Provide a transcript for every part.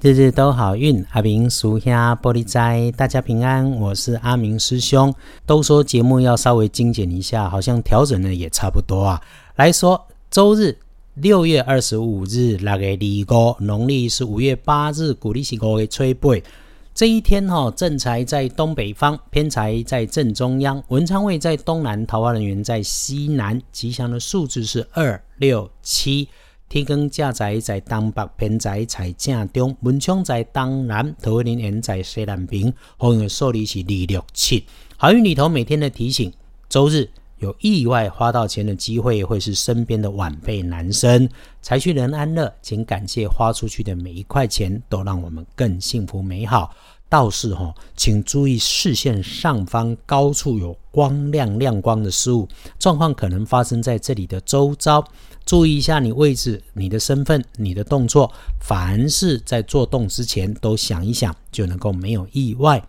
日日都好运，阿明属下玻璃斋，大家平安。我是阿明师兄。都说节目要稍微精简一下，好像调整的也差不多啊。来说周日六月二十五日，那个离五，农历是五月八日，古历是五月初八。这一天哈，正财在东北方，偏财在正中央，文昌位在东南，桃花人员在西南。吉祥的数字是二六七。天光正在在东北，偏在在正中，文昌在东南，桃花人在西南边。好运的数字是二六七。好运里头每天的提醒：周日有意外花到钱的机会，会是身边的晚辈男生。财去人安乐，请感谢花出去的每一块钱，都让我们更幸福美好。道士哈，请注意视线上方高处有光亮亮光的事物，状况可能发生在这里的周遭。注意一下你位置、你的身份、你的动作，凡是在做动之前都想一想，就能够没有意外。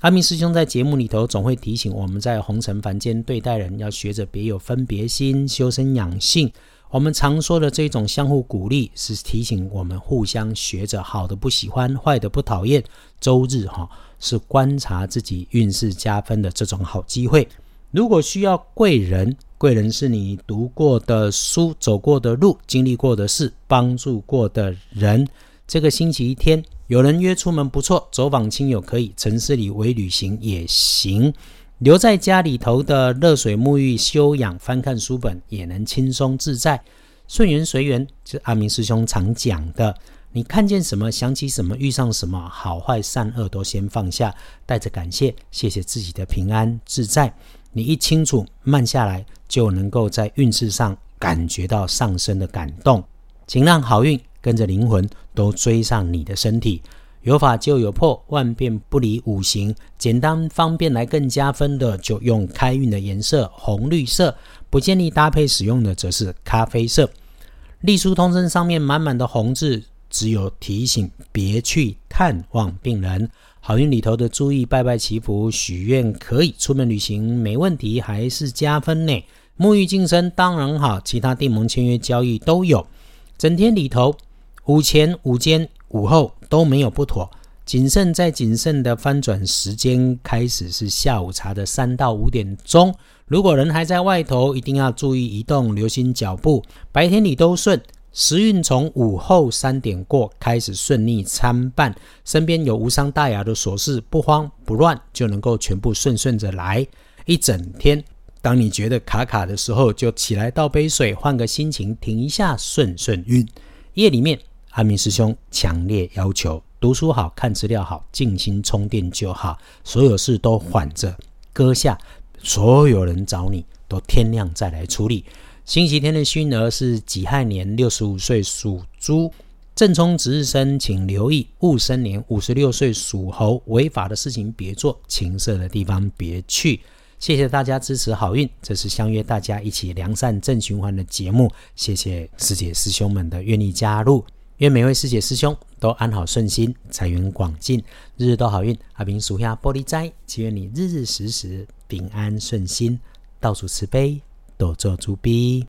阿明师兄在节目里头总会提醒我们在红尘凡间对待人要学着别有分别心，修身养性。我们常说的这种相互鼓励，是提醒我们互相学着好的不喜欢，坏的不讨厌。周日哈是观察自己运势加分的这种好机会。如果需要贵人。贵人是你读过的书、走过的路、经历过的事、帮助过的人。这个星期一天，有人约出门不错，走访亲友可以，城市里微旅行也行。留在家里头的热水沐浴、休养、翻看书本，也能轻松自在、顺缘随缘。是阿明师兄常讲的。你看见什么，想起什么，遇上什么，好坏善恶都先放下，带着感谢，谢谢自己的平安自在。你一清楚，慢下来。就能够在运势上感觉到上升的感动，请让好运跟着灵魂都追上你的身体。有法就有破，万变不离五行，简单方便来更加分的，就用开运的颜色红绿色。不建议搭配使用的则是咖啡色。隶书通身上面满满的红字，只有提醒别去探望病人。好运里头的注意拜拜祈福许愿可以，出门旅行没问题，还是加分呢。沐浴净身当然好，其他订盟签约交易都有。整天里头，五钱五间、午后都没有不妥。谨慎再谨慎的翻转时间开始是下午茶的三到五点钟。如果人还在外头，一定要注意移动，留心脚步。白天里都顺。时运从午后三点过开始顺利参半，身边有无伤大雅的琐事，不慌不乱就能够全部顺顺着来。一整天，当你觉得卡卡的时候，就起来倒杯水，换个心情，停一下，顺顺运。夜里面，阿明师兄强烈要求读书好看资料好，静心充电就好，所有事都缓着搁下，所有人找你都天亮再来处理。星期天的熏儿是己亥年，六十五岁属猪。正冲值日生，请留意戊申年，五十六岁属猴。违法的事情别做，情色的地方别去。谢谢大家支持好运，这是相约大家一起良善正循环的节目。谢谢师姐师兄们的愿意加入，愿每位师姐师兄都安好顺心，财源广进，日日都好运。阿明属下玻璃斋，祈愿你日日时时平安顺心，到处慈悲。多做主笔。